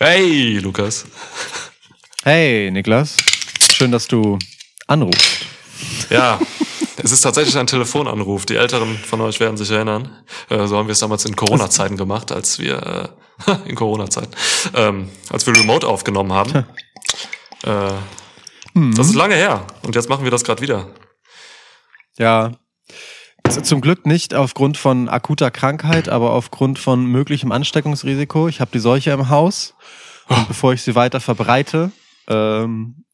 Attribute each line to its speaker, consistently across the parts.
Speaker 1: Hey, Lukas.
Speaker 2: Hey, Niklas. Schön, dass du anrufst.
Speaker 1: Ja, es ist tatsächlich ein Telefonanruf. Die Älteren von euch werden sich erinnern. Äh, so haben wir es damals in Corona-Zeiten gemacht, als wir äh, in Corona-Zeiten, ähm, als wir Remote aufgenommen haben. Äh,
Speaker 2: Mhm.
Speaker 1: Das ist lange her. Und jetzt machen wir das gerade wieder.
Speaker 2: Ja. Zum Glück nicht aufgrund von akuter Krankheit, aber aufgrund von möglichem Ansteckungsrisiko. Ich habe die Seuche im Haus. Und bevor ich sie weiter verbreite, ähm,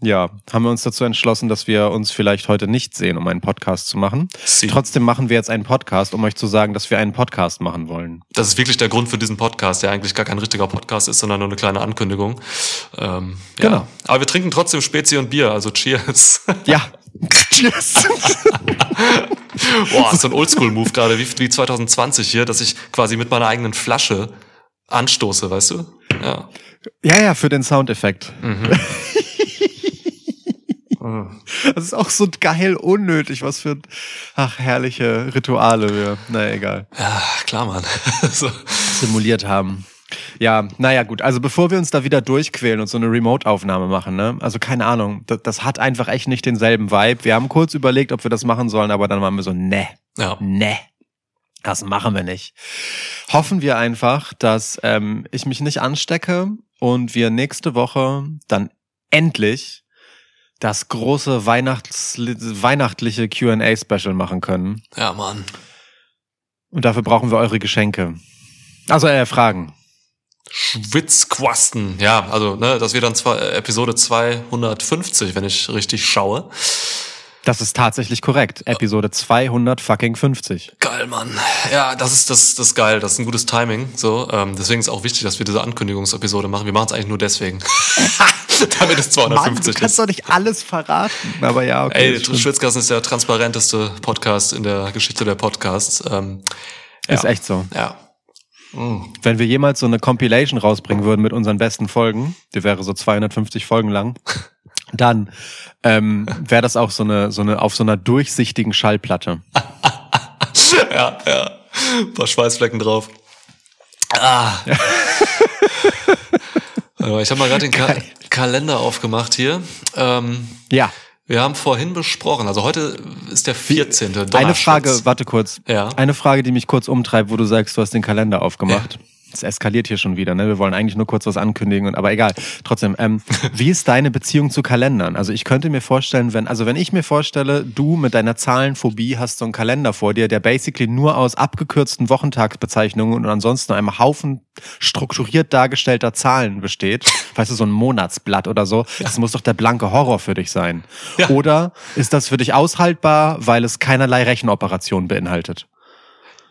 Speaker 2: ja, haben wir uns dazu entschlossen, dass wir uns vielleicht heute nicht sehen, um einen Podcast zu machen.
Speaker 1: Sie.
Speaker 2: Trotzdem machen wir jetzt einen Podcast, um euch zu sagen, dass wir einen Podcast machen wollen.
Speaker 1: Das ist wirklich der Grund für diesen Podcast, der eigentlich gar kein richtiger Podcast ist, sondern nur eine kleine Ankündigung. Ähm, ja.
Speaker 2: Genau.
Speaker 1: Aber wir trinken trotzdem Spezi und Bier, also Cheers.
Speaker 2: Ja. Cheers.
Speaker 1: Boah, so ein Oldschool-Move gerade, wie, wie 2020 hier, dass ich quasi mit meiner eigenen Flasche anstoße, weißt du? Ja.
Speaker 2: Ja, ja, für den Soundeffekt.
Speaker 1: Mhm.
Speaker 2: Das ist auch so geil unnötig, was für ach herrliche Rituale wir, naja, egal,
Speaker 1: Ja, klar, Mann. so.
Speaker 2: simuliert haben. Ja, naja, gut. Also bevor wir uns da wieder durchquälen und so eine Remote-Aufnahme machen, ne? Also keine Ahnung, das, das hat einfach echt nicht denselben Vibe. Wir haben kurz überlegt, ob wir das machen sollen, aber dann waren wir so, ne,
Speaker 1: Ja.
Speaker 2: ne. Das machen wir nicht. Hoffen wir einfach, dass ähm, ich mich nicht anstecke und wir nächste Woche dann endlich das große Weihnachts weihnachtliche Q&A-Special machen können.
Speaker 1: Ja, Mann.
Speaker 2: Und dafür brauchen wir eure Geschenke. Also äh, Fragen.
Speaker 1: Schwitzquasten. Ja, also, ne, das wird dann zwar äh, Episode 250, wenn ich richtig schaue.
Speaker 2: Das ist tatsächlich korrekt. Episode 200 fucking 50.
Speaker 1: Geil, Mann. Ja, das ist das, das ist geil. Das ist ein gutes Timing. So, ähm, deswegen ist auch wichtig, dass wir diese Ankündigungsepisode machen. Wir machen es eigentlich nur deswegen, damit es 250 ist.
Speaker 2: doch nicht alles verraten. Aber ja, okay.
Speaker 1: Ey, Schwitzkasten ist der transparenteste Podcast in der Geschichte der Podcasts. Ähm,
Speaker 2: ist
Speaker 1: ja.
Speaker 2: echt so.
Speaker 1: Ja. Mm.
Speaker 2: Wenn wir jemals so eine Compilation rausbringen würden mit unseren besten Folgen, die wäre so 250 Folgen lang, dann ähm, wäre das auch so eine, so eine auf so einer durchsichtigen Schallplatte.
Speaker 1: Ja, ja. Ein paar Schweißflecken drauf. Ah. Ich habe mal gerade den Ka Kalender aufgemacht hier. Ähm,
Speaker 2: Ja.
Speaker 1: Wir haben vorhin besprochen, also heute ist der 14.
Speaker 2: Eine. Frage, warte kurz.
Speaker 1: Ja.
Speaker 2: Eine Frage, die mich kurz umtreibt, wo du sagst, du hast den Kalender aufgemacht. Es eskaliert hier schon wieder, ne? Wir wollen eigentlich nur kurz was ankündigen, und, aber egal. Trotzdem, ähm, wie ist deine Beziehung zu Kalendern? Also ich könnte mir vorstellen, wenn, also wenn ich mir vorstelle, du mit deiner Zahlenphobie hast so einen Kalender vor dir, der basically nur aus abgekürzten Wochentagsbezeichnungen und ansonsten einem Haufen strukturiert dargestellter Zahlen besteht, weißt du, so ein Monatsblatt oder so, das muss doch der blanke Horror für dich sein.
Speaker 1: Ja.
Speaker 2: Oder ist das für dich aushaltbar, weil es keinerlei Rechenoperationen beinhaltet?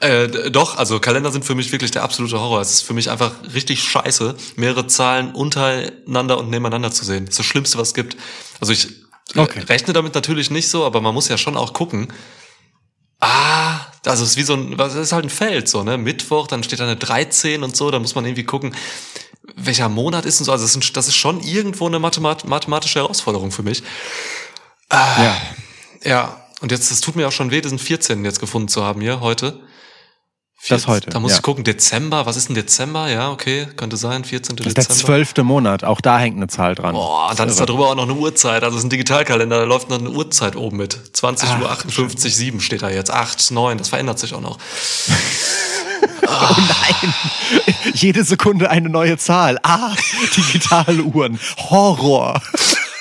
Speaker 1: Äh, doch, also Kalender sind für mich wirklich der absolute Horror. Es ist für mich einfach richtig scheiße, mehrere Zahlen untereinander und nebeneinander zu sehen. Das ist das Schlimmste, was es gibt. Also ich äh,
Speaker 2: Okay.
Speaker 1: rechne damit natürlich nicht so, aber man muss ja schon auch gucken. Ah, also es ist wie so ein, was ist halt ein Feld, so, ne? Mittwoch, dann steht da eine 13 und so, da muss man irgendwie gucken, welcher Monat ist und so. Also das ist, das ist schon irgendwo eine Mathemat mathematische Herausforderung für mich.
Speaker 2: Ja.
Speaker 1: Ja, und jetzt, das tut mir auch schon weh, diesen 14. jetzt gefunden zu haben hier heute.
Speaker 2: Das heute,
Speaker 1: Da muss
Speaker 2: ja.
Speaker 1: ich gucken, Dezember, was ist denn Dezember? Ja, okay, könnte sein, 14.
Speaker 2: Das ist der
Speaker 1: Dezember.
Speaker 2: zwölfte Monat, auch da hängt eine Zahl dran.
Speaker 1: Boah, dann ist da drüber auch noch eine Uhrzeit, also es ist ein Digitalkalender, da läuft noch eine Uhrzeit oben mit. 20
Speaker 2: Ach,
Speaker 1: Uhr 58, 7 steht da jetzt. 8, 9, das verändert sich auch noch.
Speaker 2: Oh nein! Jede Sekunde eine neue Zahl. Ah, digitale Uhren. Horror.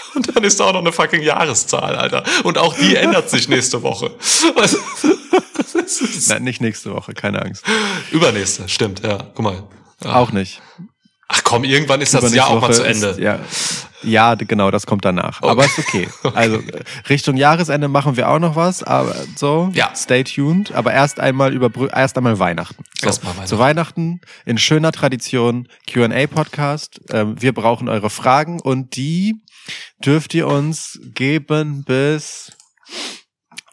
Speaker 1: Und dann ist da auch noch eine fucking Jahreszahl, Alter. Und auch die ändert sich nächste Woche. Was-
Speaker 2: Nein, nicht nächste Woche, keine Angst.
Speaker 1: Übernächste, stimmt, ja. Guck mal. Ja.
Speaker 2: Auch nicht.
Speaker 1: Ach komm, irgendwann ist das Jahr auch mal
Speaker 2: Woche
Speaker 1: zu Ende.
Speaker 2: Ist, ja, ja, genau, das kommt danach. Aber ist okay. Also Richtung Jahresende machen wir auch noch was, aber so,
Speaker 1: Ja.
Speaker 2: stay tuned. Aber erst einmal über erst einmal Weihnachten. So,
Speaker 1: Weihnachten.
Speaker 2: Zu Weihnachten in schöner Tradition Q&A-Podcast. Ähm, wir brauchen eure Fragen und die dürft ihr uns geben bis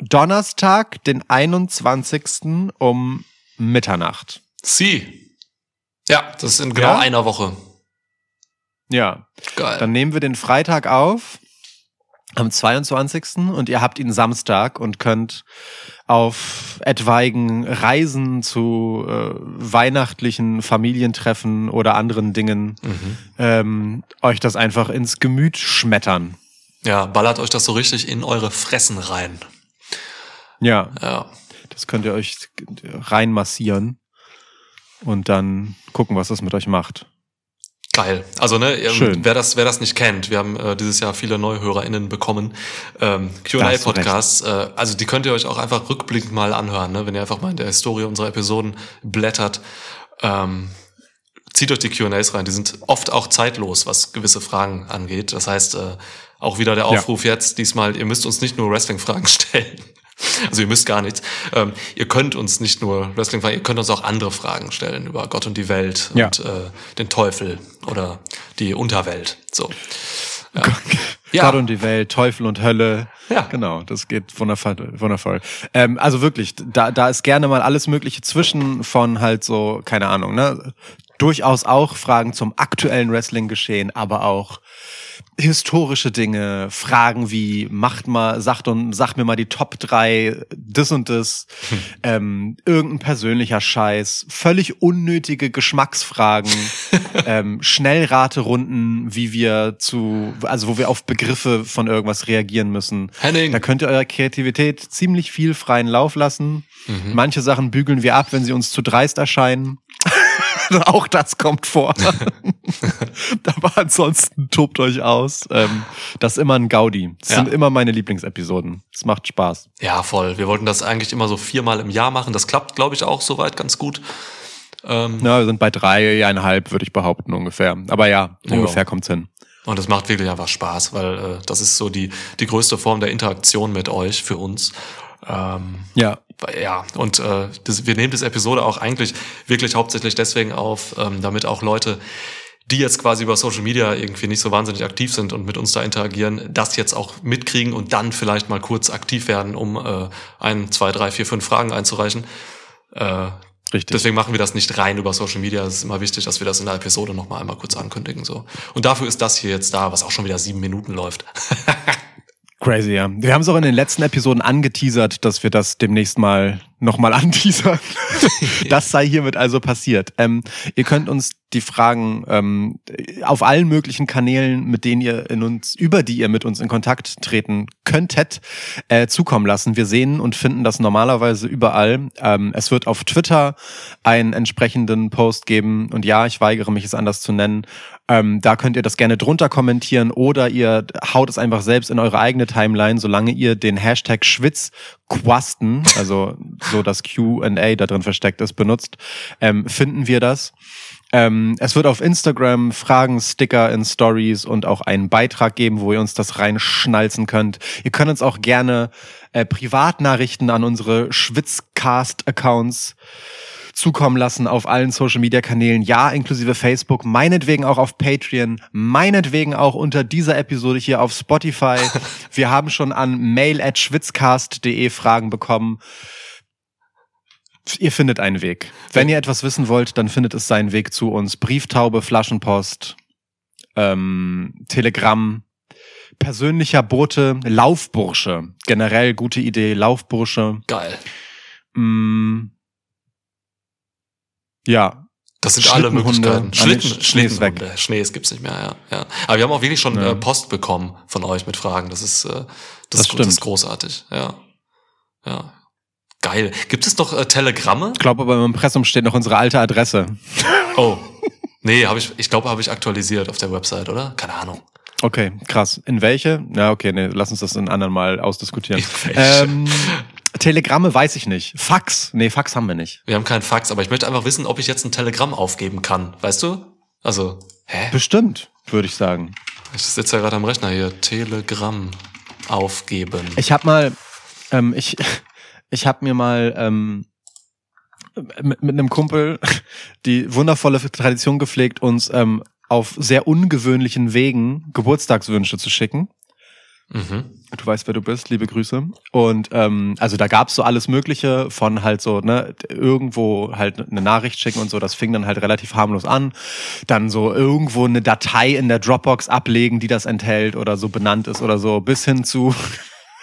Speaker 2: Donnerstag, den 21. um Mitternacht.
Speaker 1: Sie. Ja, das ist in genau
Speaker 2: Ja?
Speaker 1: einer Woche.
Speaker 2: Ja.
Speaker 1: Geil.
Speaker 2: Dann nehmen wir den Freitag auf. am 22. und ihr habt ihn Samstag und könnt auf etwaigen Reisen zu äh, weihnachtlichen Familientreffen oder anderen Dingen
Speaker 1: Mhm.
Speaker 2: ähm, euch das einfach ins Gemüt schmettern.
Speaker 1: Ja, ballert euch das so richtig in eure Fressen rein.
Speaker 2: Ja,
Speaker 1: Ja.
Speaker 2: das könnt ihr euch reinmassieren und dann gucken, was das mit euch macht.
Speaker 1: Geil. Also ne, ähm,
Speaker 2: Schön.
Speaker 1: wer das wer das nicht kennt, wir haben äh, dieses Jahr viele neue HörerInnen bekommen. Ähm,
Speaker 2: Da
Speaker 1: Q&A
Speaker 2: hast du
Speaker 1: Podcasts, äh, also die könnt ihr euch auch einfach rückblickend mal anhören, ne, wenn ihr einfach mal in der Historie unserer Episoden blättert. Ähm, zieht euch die Q&As rein, die sind oft auch zeitlos, was gewisse Fragen angeht. Das heißt, äh, auch wieder der Aufruf jetzt diesmal, ihr müsst uns nicht nur Wrestling-Fragen stellen. Also ihr müsst gar nichts. Ähm, ihr könnt uns nicht nur Wrestling fragen, ihr könnt uns auch andere Fragen stellen über Gott und die Welt
Speaker 2: Ja.
Speaker 1: und äh, den Teufel oder die Unterwelt. So. Ja. Ja.
Speaker 2: Gott und die Welt, Teufel und Hölle.
Speaker 1: Ja.
Speaker 2: Genau, das geht wundervoll. wundervoll. Ähm, also wirklich, da, da ist gerne mal alles Mögliche zwischen von halt so, keine Ahnung, ne? Durchaus auch Fragen zum aktuellen Wrestling-Geschehen, aber auch historische Dinge, Fragen wie, macht mal, sagt und sagt mir mal die Top drei das und das, ähm, irgendein persönlicher Scheiß, völlig unnötige Geschmacksfragen, ähm, Schnellraterunden, wie wir zu, also wo wir auf Begriffe von irgendwas reagieren müssen.
Speaker 1: Henning.
Speaker 2: Da könnt ihr eurer Kreativität ziemlich viel freien Lauf lassen. Manche Sachen bügeln wir ab, wenn sie uns zu dreist erscheinen. Auch das kommt vor. Aber ansonsten tobt euch aus. Ähm, das ist immer ein Gaudi. Das
Speaker 1: Ja.
Speaker 2: sind immer meine Lieblingsepisoden. Es macht Spaß.
Speaker 1: Ja, voll. Wir wollten das eigentlich immer so viermal im Jahr machen. Das klappt, glaube ich, auch soweit ganz gut. Ähm,
Speaker 2: Na, wir sind bei dreieinhalb, würde ich behaupten, ungefähr. Aber ja,
Speaker 1: Ja.
Speaker 2: ungefähr kommt's hin.
Speaker 1: Und es macht wirklich einfach Spaß, weil äh, das ist so die, die größte Form der Interaktion mit euch für uns. Ähm,
Speaker 2: Ja.
Speaker 1: Ja, und äh, das, wir nehmen diese Episode auch eigentlich wirklich hauptsächlich deswegen auf, ähm, damit auch Leute, die jetzt quasi über Social Media irgendwie nicht so wahnsinnig aktiv sind und mit uns da interagieren, das jetzt auch mitkriegen und dann vielleicht mal kurz aktiv werden, um äh, ein, zwei, drei, vier, fünf Fragen einzureichen. Äh,
Speaker 2: Richtig.
Speaker 1: Deswegen machen wir das nicht rein über Social Media. Es ist immer wichtig, dass wir das in der Episode noch mal einmal kurz ankündigen. So. Und dafür ist das hier jetzt da, was auch schon wieder sieben Minuten läuft.
Speaker 2: Crazy, ja. Wir haben es auch in den letzten Episoden angeteasert, dass wir das demnächst mal nochmal anteasern. das sei hiermit also passiert. Ähm, ihr könnt uns die Fragen ähm, auf allen möglichen Kanälen, mit denen ihr in uns, über die ihr mit uns in Kontakt treten könntet, äh, zukommen lassen. Wir sehen und finden das normalerweise überall. Ähm, es wird auf Twitter einen entsprechenden Post geben. Und ja, ich weigere mich, es anders zu nennen. Ähm, da könnt ihr das gerne drunter kommentieren oder ihr haut es einfach selbst in eure eigene Timeline, solange ihr den Hashtag Schwitzquasten, also so das Q&A da drin versteckt ist, benutzt, ähm, finden wir das. Ähm, es wird auf Instagram Fragen, Sticker in Stories und auch einen Beitrag geben, wo ihr uns das reinschnalzen könnt. Ihr könnt uns auch gerne äh, Privatnachrichten an unsere Schwitzcast-Accounts zukommen lassen auf allen Social Media Kanälen, ja, inklusive Facebook, meinetwegen auch auf Patreon, meinetwegen auch unter dieser Episode hier auf Spotify. Wir haben schon an mail at schwitzcast.de Fragen bekommen. Ihr findet einen Weg. Wenn ihr etwas wissen wollt, dann findet es seinen Weg zu uns. Brieftaube, Flaschenpost, ähm, Telegramm, persönlicher Bote, Laufbursche. Generell gute Idee, Laufbursche.
Speaker 1: Geil.
Speaker 2: Mm, ja,
Speaker 1: Das sind alle. Möglichkeiten.
Speaker 2: Ah, nee,
Speaker 1: Schlitten,
Speaker 2: ist weg.
Speaker 1: Schlittenhunde. Schnee, es gibt's nicht mehr, ja, ja. Aber wir haben auch wirklich schon
Speaker 2: Ja.
Speaker 1: äh, Post bekommen von euch mit Fragen. Das ist, äh, das,
Speaker 2: Das
Speaker 1: ist, das ist großartig, ja. Ja. Geil. Gibt es noch äh, Telegramme?
Speaker 2: ich glaube, beim Impressum steht noch unsere alte Adresse.
Speaker 1: Oh. Nee, habe ich, ich glaube, habe ich aktualisiert auf der Website, oder? Keine Ahnung.
Speaker 2: Okay, krass. In welche? Ja, okay, nee, lass uns das in anderen mal ausdiskutieren. Ähm, Telegramme weiß ich nicht. Fax? Nee, Fax haben wir nicht.
Speaker 1: Wir haben keinen Fax, aber ich möchte einfach wissen, ob ich jetzt ein Telegramm aufgeben kann. Weißt du? Also, hä?
Speaker 2: Bestimmt, würde ich sagen.
Speaker 1: Ich sitze ja gerade am Rechner hier. Telegramm aufgeben.
Speaker 2: Ich habe mal, ähm, ich, ich habe mir mal ähm, mit, mit einem Kumpel die wundervolle Tradition gepflegt, uns ähm, auf sehr ungewöhnlichen Wegen Geburtstagswünsche zu schicken. Du weißt, wer du bist, liebe Grüße. Und ähm, also da gab's so alles Mögliche von halt so, ne, irgendwo halt eine Nachricht schicken und so, das fing dann halt relativ harmlos an. Dann so irgendwo eine Datei in der Dropbox ablegen, die das enthält oder so benannt ist oder so, bis hin zu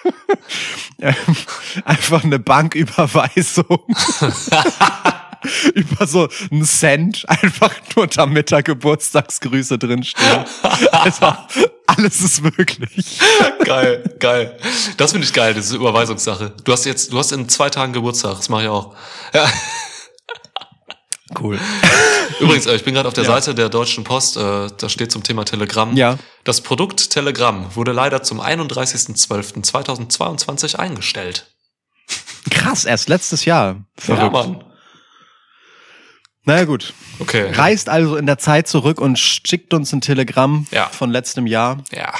Speaker 2: ähm, einfach eine Banküberweisung. über so einen Cent einfach nur damit da Geburtstagsgrüße drinstehen. Also alles ist möglich.
Speaker 1: Geil, geil. Das finde ich geil, diese Überweisungssache. Du hast jetzt, du hast in zwei Tagen Geburtstag, das mache ich auch. Ja.
Speaker 2: Cool.
Speaker 1: Übrigens, äh, ich bin gerade auf der
Speaker 2: Ja.
Speaker 1: Seite der Deutschen Post, äh, da steht zum Thema Telegramm.
Speaker 2: Ja.
Speaker 1: Das Produkt Telegramm wurde leider zum 31.12.2022 eingestellt.
Speaker 2: Krass, erst letztes Jahr. Verrückt.
Speaker 1: Ja, Mann.
Speaker 2: Naja gut.
Speaker 1: Okay.
Speaker 2: Reist also in der Zeit zurück und schickt uns ein Telegramm
Speaker 1: Ja.
Speaker 2: von letztem Jahr.
Speaker 1: Ja.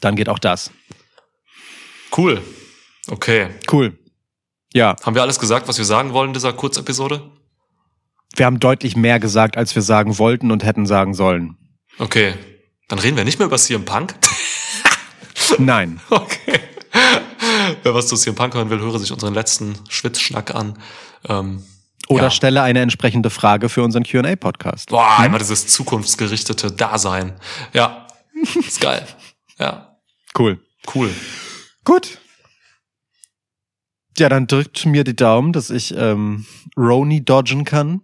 Speaker 2: Dann geht auch das.
Speaker 1: Cool. Okay.
Speaker 2: Cool. Ja,
Speaker 1: Haben wir alles gesagt, was wir sagen wollen in dieser Kurzepisode?
Speaker 2: wir haben deutlich mehr gesagt, als wir sagen wollten und hätten sagen sollen.
Speaker 1: Okay. Dann reden wir nicht mehr über CM Punk.
Speaker 2: Nein.
Speaker 1: Okay. Wer was zu CM Punk hören will, höre sich unseren letzten Schwitzschnack an. Ähm,
Speaker 2: Oder
Speaker 1: Ja.
Speaker 2: stelle eine entsprechende Frage für unseren Q&A-Podcast.
Speaker 1: boah, immer dieses zukunftsgerichtete Dasein. Ja. Ist geil. Ja.
Speaker 2: Cool.
Speaker 1: Cool.
Speaker 2: Gut. Ja, dann drückt mir die Daumen, dass ich ähm, Roni dodgen kann.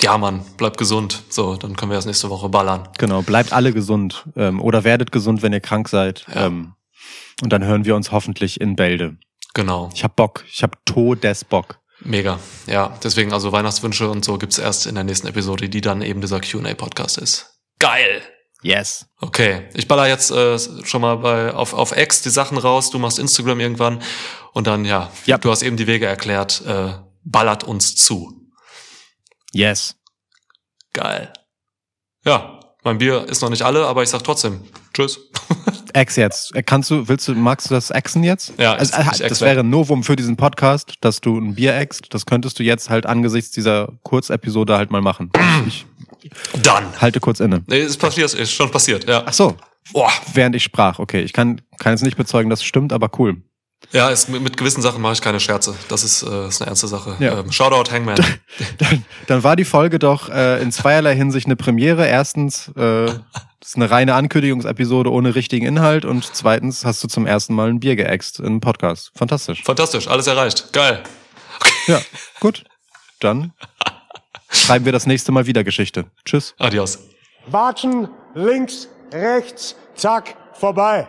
Speaker 1: Ja, Mann, bleib gesund. So, dann können wir das nächste Woche ballern.
Speaker 2: Genau, bleibt alle gesund ähm, oder werdet gesund, wenn ihr krank seid.
Speaker 1: Ja.
Speaker 2: Ähm, und dann hören wir uns hoffentlich in Bälde.
Speaker 1: Genau.
Speaker 2: Ich hab Bock. Ich hab Todesbock.
Speaker 1: Mega. Ja, deswegen also Weihnachtswünsche und so gibt's erst in der nächsten Episode, die dann eben dieser Q&A-Podcast ist. Geil.
Speaker 2: Yes.
Speaker 1: Okay, ich baller jetzt äh, schon mal bei, auf, auf X die Sachen raus, du machst Instagram irgendwann und dann, ja,
Speaker 2: Ja.
Speaker 1: du hast eben die Wege erklärt, äh, ballert uns zu.
Speaker 2: Yes.
Speaker 1: Geil. Ja, mein Bier ist noch nicht alle, aber ich sag trotzdem, tschüss.
Speaker 2: Ex jetzt. Äh, Kannst du, willst du, magst du das Exen jetzt?
Speaker 1: Ja,
Speaker 2: also,
Speaker 1: ich-
Speaker 2: äh,
Speaker 1: ich
Speaker 2: das
Speaker 1: exe.
Speaker 2: wäre ein Novum für diesen Podcast, dass du ein Bier ext. Das könntest du jetzt halt angesichts dieser Kurzepisode halt mal machen. Ich
Speaker 1: Dann.
Speaker 2: halte kurz inne.
Speaker 1: Nee, ist passiert, ist schon passiert, ja.
Speaker 2: Ach so,
Speaker 1: Boah.
Speaker 2: während ich sprach. Okay, ich kann, kann jetzt nicht bezeugen, dass es stimmt, aber cool.
Speaker 1: Ja, ist, mit, mit gewissen Sachen mache ich keine Scherze. Das ist, äh, ist eine ernste Sache.
Speaker 2: Ja.
Speaker 1: Ähm, Shoutout Hangman.
Speaker 2: Dann, dann war die Folge doch äh, in zweierlei Hinsicht eine Premiere. Erstens, äh, das ist eine reine Ankündigungsepisode ohne richtigen Inhalt und zweitens hast du zum ersten Mal ein Bier geäxt in einem Podcast. Fantastisch.
Speaker 1: Fantastisch, alles erreicht. Geil.
Speaker 2: Ja, gut. Dann schreiben wir das nächste Mal wieder Geschichte. Tschüss.
Speaker 1: Adios.
Speaker 3: Watschen, links, rechts, zack, vorbei.